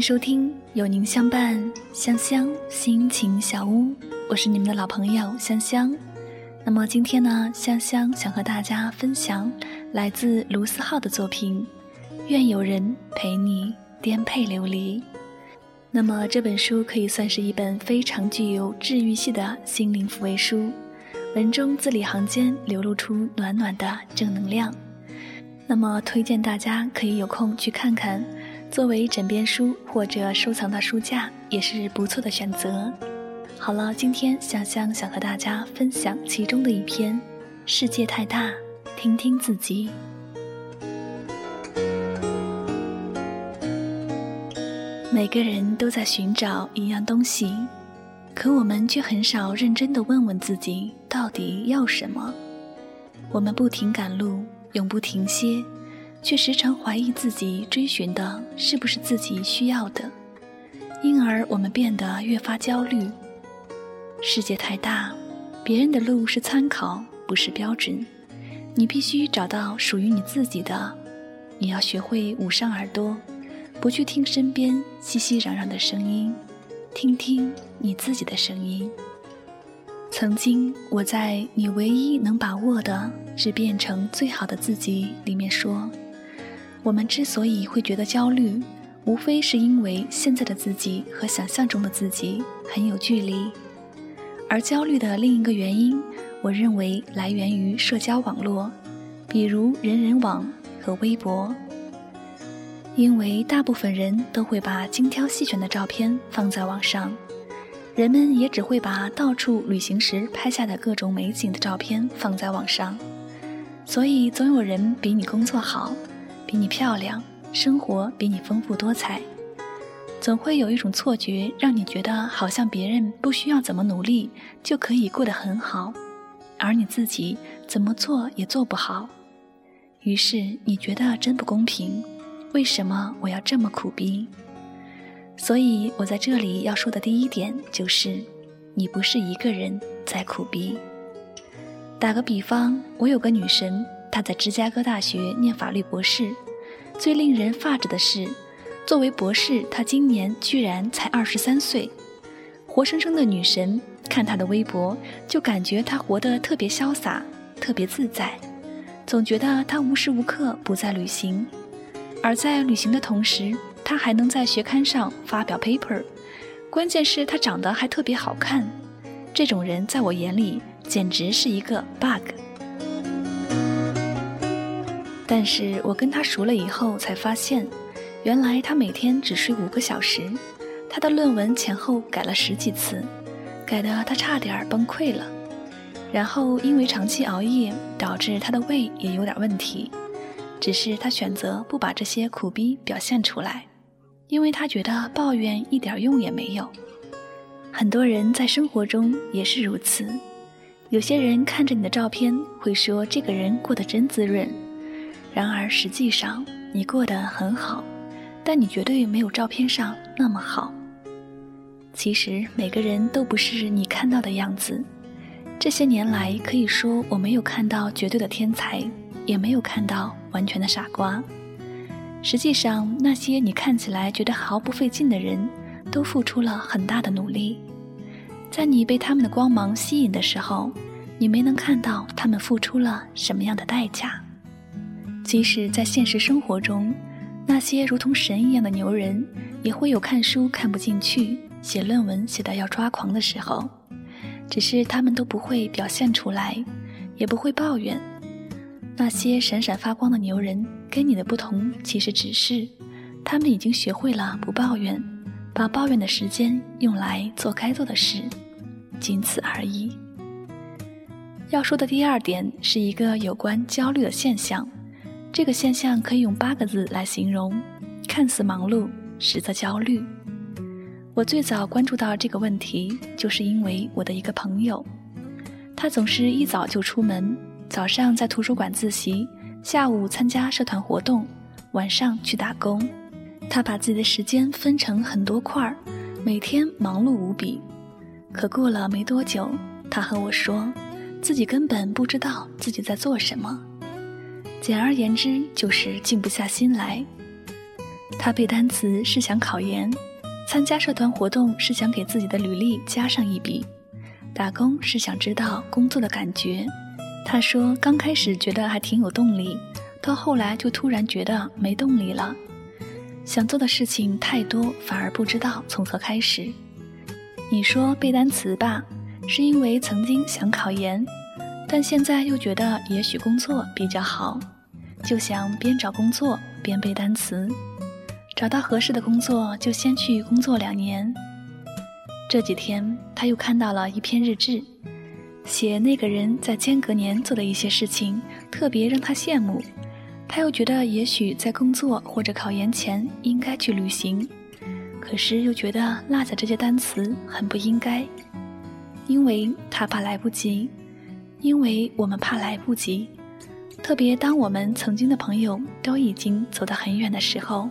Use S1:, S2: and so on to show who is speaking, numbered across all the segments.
S1: 收听有您相伴，香香心情小屋，我是你们的老朋友香香。那么今天呢，香香想和大家分享来自卢思浩的作品《愿有人陪你颠沛流离》。那么这本书可以算是一本非常具有治愈系的心灵抚慰书，文中字里行间流露出暖暖的正能量。那么推荐大家可以有空去看看。作为枕边书或者收藏的书架也是不错的选择。好了，今天香香想和大家分享其中的一篇：世界太大，听听自己。每个人都在寻找一样东西，可我们却很少认真的问问自己到底要什么。我们不停赶路，永不停歇。却时常怀疑自己追寻的是不是自己需要的，因而我们变得越发焦虑。世界太大，别人的路是参考，不是标准。你必须找到属于你自己的。你要学会捂上耳朵，不去听身边熙熙攘攘的声音，听听你自己的声音。曾经我在《你唯一能把握的是变成最好的自己》里面说。我们之所以会觉得焦虑，无非是因为现在的自己和想象中的自己很有距离。而焦虑的另一个原因，我认为来源于社交网络，比如人人网和微博。因为大部分人都会把精挑细选的照片放在网上，人们也只会把到处旅行时拍下的各种美景的照片放在网上，所以总有人比你工作好。比你漂亮，生活比你丰富多彩，总会有一种错觉，让你觉得好像别人不需要怎么努力就可以过得很好，而你自己怎么做也做不好。于是你觉得真不公平，为什么我要这么苦逼？所以我在这里要说的第一点就是，你不是一个人在苦逼。打个比方，我有个女神。他在芝加哥大学念法律博士，最令人发指的是，作为博士，他今年居然才二十三岁，活生生的女神。看他的微博，就感觉他活得特别潇洒，特别自在，总觉得他无时无刻不在旅行，而在旅行的同时，他还能在学刊上发表 paper，关键是他长得还特别好看，这种人在我眼里简直是一个 bug。但是我跟他熟了以后，才发现，原来他每天只睡五个小时，他的论文前后改了十几次，改得他差点崩溃了。然后因为长期熬夜，导致他的胃也有点问题。只是他选择不把这些苦逼表现出来，因为他觉得抱怨一点用也没有。很多人在生活中也是如此，有些人看着你的照片，会说这个人过得真滋润。然而，实际上你过得很好，但你绝对没有照片上那么好。其实每个人都不是你看到的样子。这些年来，可以说我没有看到绝对的天才，也没有看到完全的傻瓜。实际上，那些你看起来觉得毫不费劲的人，都付出了很大的努力。在你被他们的光芒吸引的时候，你没能看到他们付出了什么样的代价。即使在现实生活中，那些如同神一样的牛人，也会有看书看不进去、写论文写得要抓狂的时候。只是他们都不会表现出来，也不会抱怨。那些闪闪发光的牛人，跟你的不同，其实只是他们已经学会了不抱怨，把抱怨的时间用来做该做的事，仅此而已。要说的第二点，是一个有关焦虑的现象。这个现象可以用八个字来形容：看似忙碌，实则焦虑。我最早关注到这个问题，就是因为我的一个朋友，他总是一早就出门，早上在图书馆自习，下午参加社团活动，晚上去打工。他把自己的时间分成很多块儿，每天忙碌无比。可过了没多久，他和我说，自己根本不知道自己在做什么。简而言之，就是静不下心来。他背单词是想考研，参加社团活动是想给自己的履历加上一笔，打工是想知道工作的感觉。他说，刚开始觉得还挺有动力，到后来就突然觉得没动力了。想做的事情太多，反而不知道从何开始。你说背单词吧，是因为曾经想考研，但现在又觉得也许工作比较好，就想边找工作边背单词。找到合适的工作，就先去工作两年。这几天他又看到了一篇日志，写那个人在间隔年做的一些事情，特别让他羡慕。他又觉得，也许在工作或者考研前应该去旅行，可是又觉得落下这些单词很不应该，因为他怕来不及，因为我们怕来不及，特别当我们曾经的朋友都已经走得很远的时候，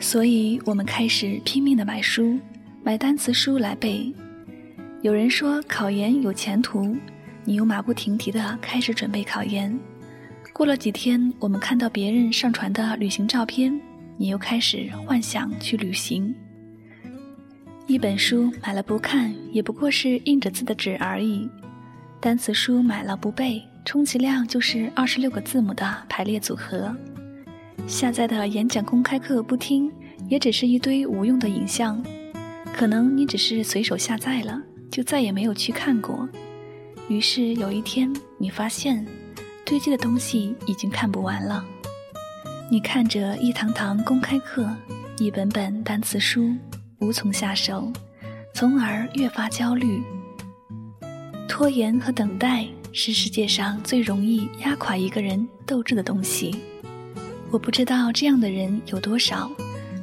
S1: 所以我们开始拼命的买书，买单词书来背。有人说考研有前途，你又马不停蹄的开始准备考研。过了几天，我们看到别人上传的旅行照片，你又开始幻想去旅行。一本书买了不看，也不过是印着字的纸而已；单词书买了不背，充其量就是二十六个字母的排列组合；下载的演讲公开课不听，也只是一堆无用的影像。可能你只是随手下载了，就再也没有去看过。于是有一天，你发现。堆积的东西已经看不完了，你看着一堂堂公开课，一本本单词书，无从下手，从而越发焦虑。拖延和等待是世界上最容易压垮一个人斗志的东西。我不知道这样的人有多少，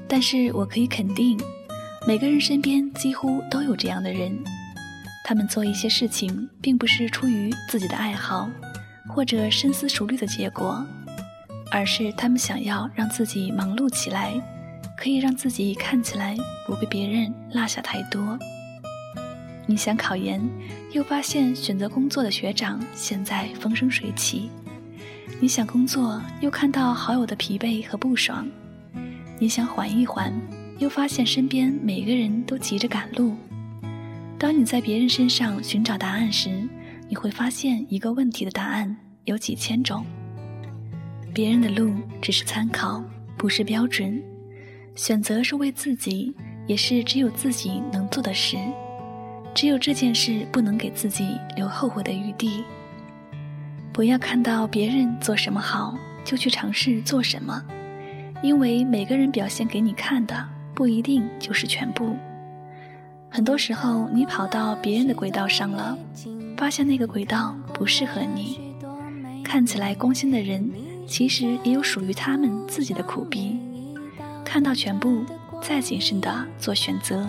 S1: 但是我可以肯定，每个人身边几乎都有这样的人。他们做一些事情，并不是出于自己的爱好。或者深思熟虑的结果，而是他们想要让自己忙碌起来，可以让自己看起来不被别人落下太多。你想考研，又发现选择工作的学长现在风生水起；你想工作，又看到好友的疲惫和不爽；你想缓一缓，又发现身边每个人都急着赶路。当你在别人身上寻找答案时，你会发现一个问题的答案。有几千种，别人的路只是参考，不是标准。选择是为自己，也是只有自己能做的事。只有这件事不能给自己留后悔的余地。不要看到别人做什么好，就去尝试做什么，因为每个人表现给你看的不一定就是全部。很多时候，你跑到别人的轨道上了，发现那个轨道不适合你。看起来光鲜的人，其实也有属于他们自己的苦逼。看到全部，再谨慎的做选择。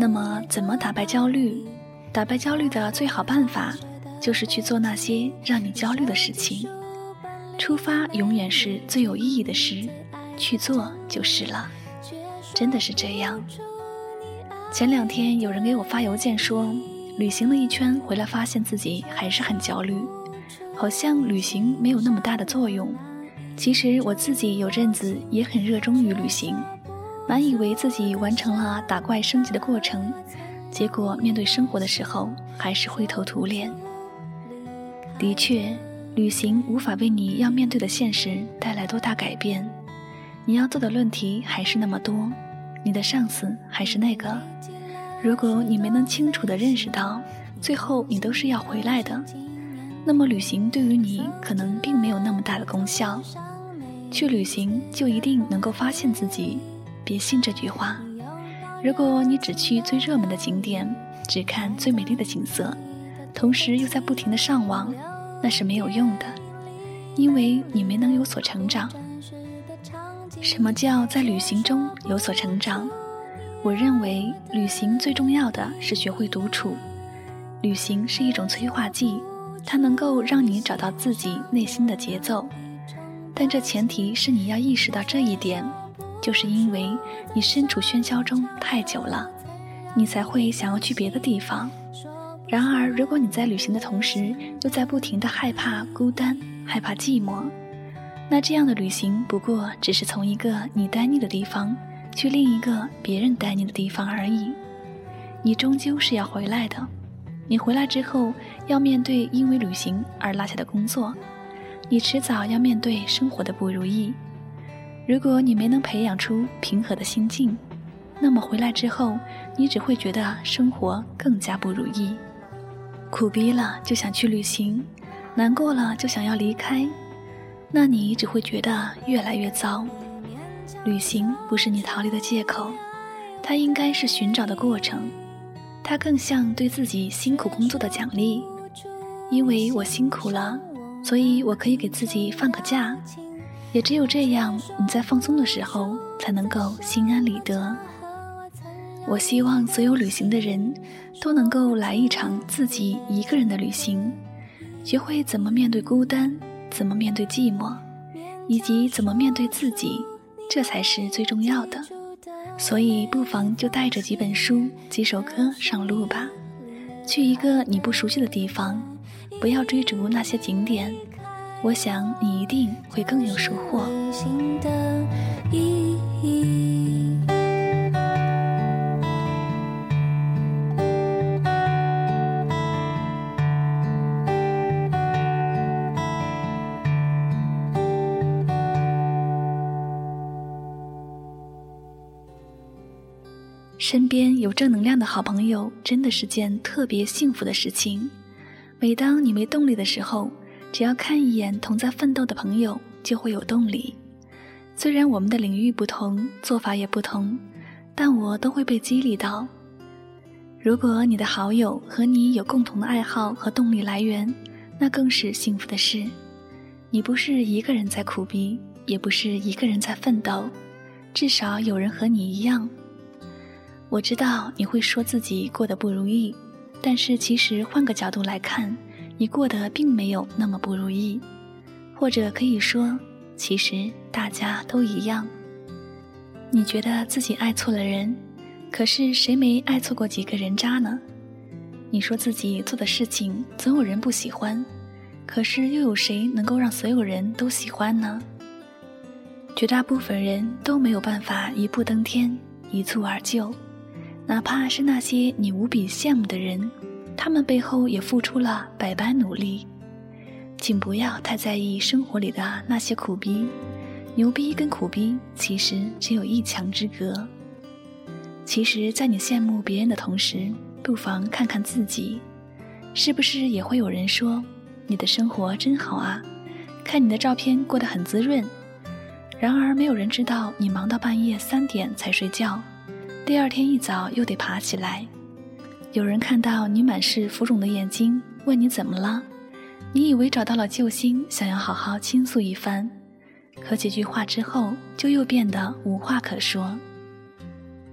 S1: 那么，怎么打败焦虑？打败焦虑的最好办法，就是去做那些让你焦虑的事情。出发永远是最有意义的事，去做就是了。真的是这样。前两天有人给我发邮件说，旅行了一圈回来，发现自己还是很焦虑。好像旅行没有那么大的作用。其实我自己有阵子也很热衷于旅行，满以为自己完成了打怪升级的过程，结果面对生活的时候还是灰头土脸。的确，旅行无法为你要面对的现实带来多大改变，你要做的论题还是那么多，你的上司还是那个。如果你没能清楚地认识到，最后你都是要回来的。那么旅行对于你可能并没有那么大的功效。去旅行就一定能够发现自己？别信这句话。如果你只去最热门的景点，只看最美丽的景色，同时又在不停的上网，那是没有用的，因为你没能有所成长。什么叫在旅行中有所成长？我认为旅行最重要的是学会独处。旅行是一种催化剂。它能够让你找到自己内心的节奏，但这前提是你要意识到这一点，就是因为你身处喧嚣中太久了，你才会想要去别的地方。然而，如果你在旅行的同时又在不停的害怕孤单、害怕寂寞，那这样的旅行不过只是从一个你待腻的地方去另一个别人待腻的地方而已。你终究是要回来的，你回来之后要面对因为旅行而落下的工作，你迟早要面对生活的不如意。如果你没能培养出平和的心境，那么回来之后，你只会觉得生活更加不如意。苦逼了就想去旅行，难过了就想要离开，那你只会觉得越来越糟。旅行不是你逃离的借口，它应该是寻找的过程，它更像对自己辛苦工作的奖励。因为我辛苦了，所以我可以给自己放个假。也只有这样，你在放松的时候才能够心安理得。我希望所有旅行的人都能够来一场自己一个人的旅行，学会怎么面对孤单，怎么面对寂寞，以及怎么面对自己，这才是最重要的。所以，不妨就带着几本书、几首歌上路吧，去一个你不熟悉的地方，不要追逐那些景点，我想你一定会更有收获。身边有正能量的好朋友，真的是件特别幸福的事情。每当你没动力的时候，只要看一眼同在奋斗的朋友，就会有动力。虽然我们的领域不同，做法也不同，但我都会被激励到。如果你的好友和你有共同的爱好和动力来源，那更是幸福的事。你不是一个人在苦逼，也不是一个人在奋斗，至少有人和你一样。我知道你会说自己过得不如意，但是其实换个角度来看，你过得并没有那么不如意，或者可以说，其实大家都一样。你觉得自己爱错了人，可是谁没爱错过几个人渣呢？你说自己做的事情总有人不喜欢，可是又有谁能够让所有人都喜欢呢？绝大部分人都没有办法一步登天，一蹴而就。哪怕是那些你无比羡慕的人，他们背后也付出了百般努力。请不要太在意生活里的那些苦逼，牛逼跟苦逼其实只有一墙之隔。其实，在你羡慕别人的同时，不妨看看自己，是不是也会有人说你的生活真好啊？看你的照片过得很滋润。然而，没有人知道你忙到半夜三点才睡觉。第二天一早又得爬起来。有人看到你满是浮肿的眼睛，问你怎么了？你以为找到了救星，想要好好倾诉一番，可几句话之后，就又变得无话可说。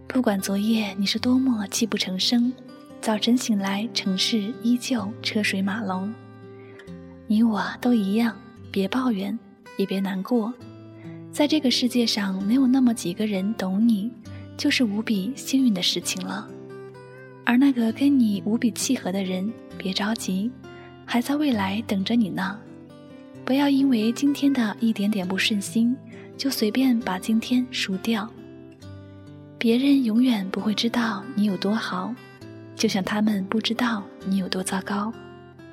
S1: 不管昨夜你是多么泣不成声，早晨醒来，城市依旧车水马龙。你我都一样，别抱怨，也别难过，在这个世界上，没有那么几个人懂你。就是无比幸运的事情了，而那个跟你无比契合的人，别着急，还在未来等着你呢。不要因为今天的一点点不顺心，就随便把今天输掉。别人永远不会知道你有多好，就像他们不知道你有多糟糕，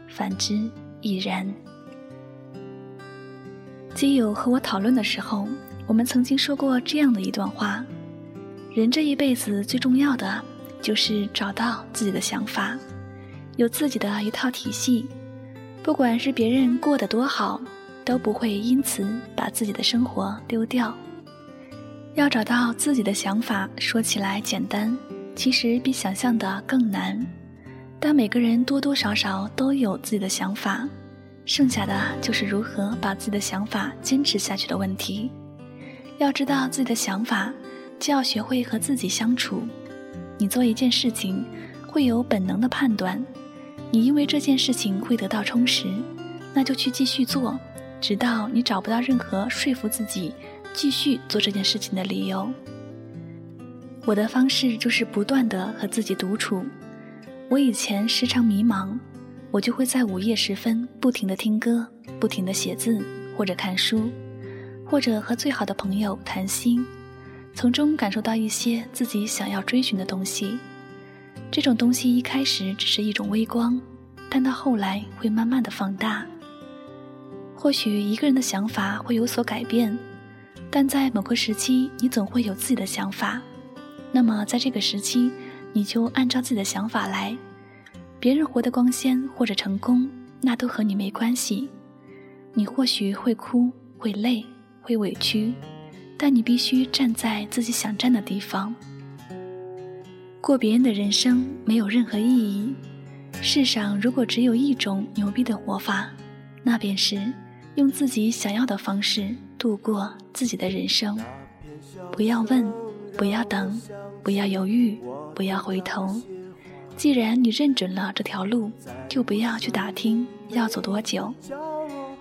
S1: 反之亦然。基友和我讨论的时候，我们曾经说过这样的一段话。人这一辈子最重要的，就是找到自己的想法，有自己的一套体系。不管是别人过得多好，都不会因此把自己的生活丢掉。要找到自己的想法，说起来简单，其实比想象的更难。但每个人多多少少都有自己的想法，剩下的就是如何把自己的想法坚持下去的问题。要知道自己的想法。就要学会和自己相处。你做一件事情，会有本能的判断。你因为这件事情会得到充实，那就去继续做，直到你找不到任何说服自己继续做这件事情的理由。我的方式就是不断的和自己独处。我以前时常迷茫，我就会在午夜时分不停的听歌，不停的写字或者看书。或者和最好的朋友谈心，从中感受到一些自己想要追寻的东西。这种东西一开始只是一种微光，但到后来会慢慢的放大。或许一个人的想法会有所改变，但在某个时期，你总会有自己的想法。那么在这个时期，你就按照自己的想法来。别人活得光鲜或者成功，那都和你没关系。你或许会哭、会累、会委屈，但你必须站在自己想站的地方。过别人的人生没有任何意义。世上如果只有一种牛逼的活法，那便是。用自己想要的方式度过自己的人生，不要问，不要等，不要犹豫，不要回头。既然你认准了这条路，就不要去打听要走多久。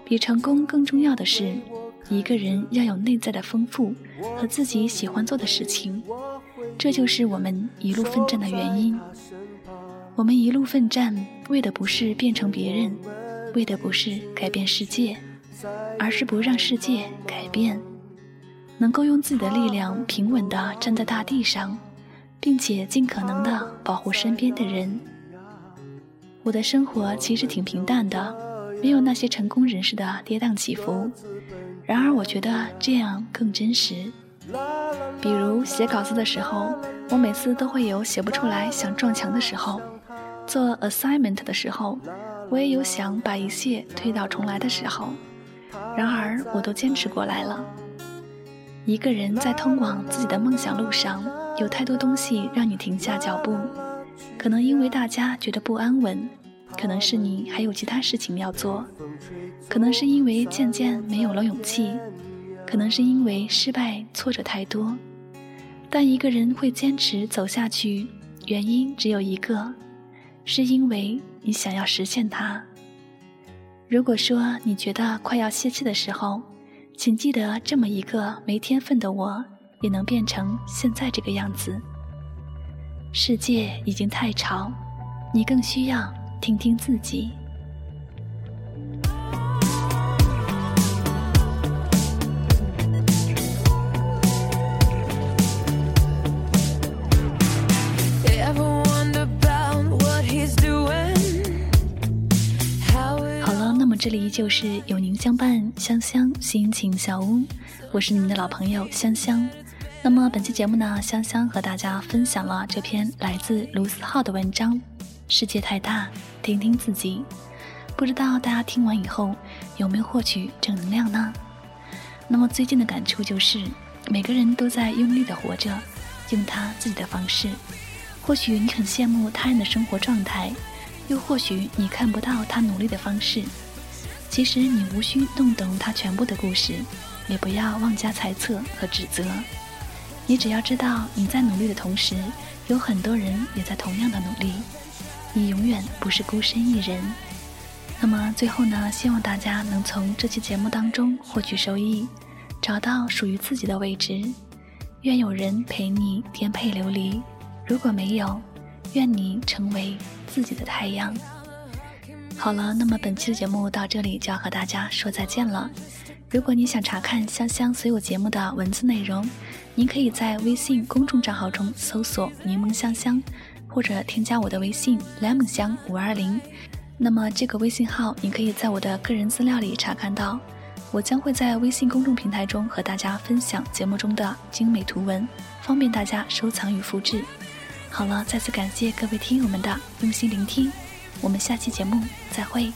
S1: 比成功更重要的是，一个人要有内在的丰富和自己喜欢做的事情。这就是我们一路奋战的原因。我们一路奋战，为的不是变成别人，为的不是改变世界。而是不让世界改变，能够用自己的力量平稳地站在大地上，并且尽可能地保护身边的人。我的生活其实挺平淡的，没有那些成功人士的跌宕起伏。然而，我觉得这样更真实。比如写稿子的时候，我每次都会有写不出来想撞墙的时候；做 assignment 的时候，我也有想把一切推倒重来的时候。然而，我都坚持过来了。一个人在通往自己的梦想路上，有太多东西让你停下脚步。可能因为大家觉得不安稳，可能是你还有其他事情要做，可能是因为渐渐没有了勇气，可能是因为失败挫折太多。但一个人会坚持走下去，原因只有一个，是因为你想要实现它。如果说你觉得快要泄气的时候，请记得，这么一个没天分的我，也能变成现在这个样子。世界已经太吵，你更需要听听自己。这里依旧是有您相伴，香香心情小屋，我是你们的老朋友香香。那么本期节目呢，香香和大家分享了这篇来自卢思浩的文章《世界太大，听听自己》。不知道大家听完以后有没有获取正能量呢？那么最近的感触就是，每个人都在用力的活着，用他自己的方式。或许你很羡慕他人的生活状态，又或许你看不到他努力的方式。其实你无需弄懂他全部的故事，也不要妄加猜测和指责。你只要知道你在努力的同时，有很多人也在同样的努力，你永远不是孤身一人。那么最后呢，希望大家能从这期节目当中获取收益，找到属于自己的位置。愿有人陪你颠沛流离，如果没有，愿你成为自己的太阳。好了，那么本期的节目到这里就要和大家说再见了。如果你想查看香香所有节目的文字内容，您可以在微信公众账号中搜索“柠檬香香”，或者添加我的微信 “lemon 香五二零”。那么这个微信号，你可以在我的个人资料里查看到。我将会在微信公众平台中和大家分享节目中的精美图文，方便大家收藏与复制。好了，再次感谢各位听友们的用心聆听。我们下期节目再会。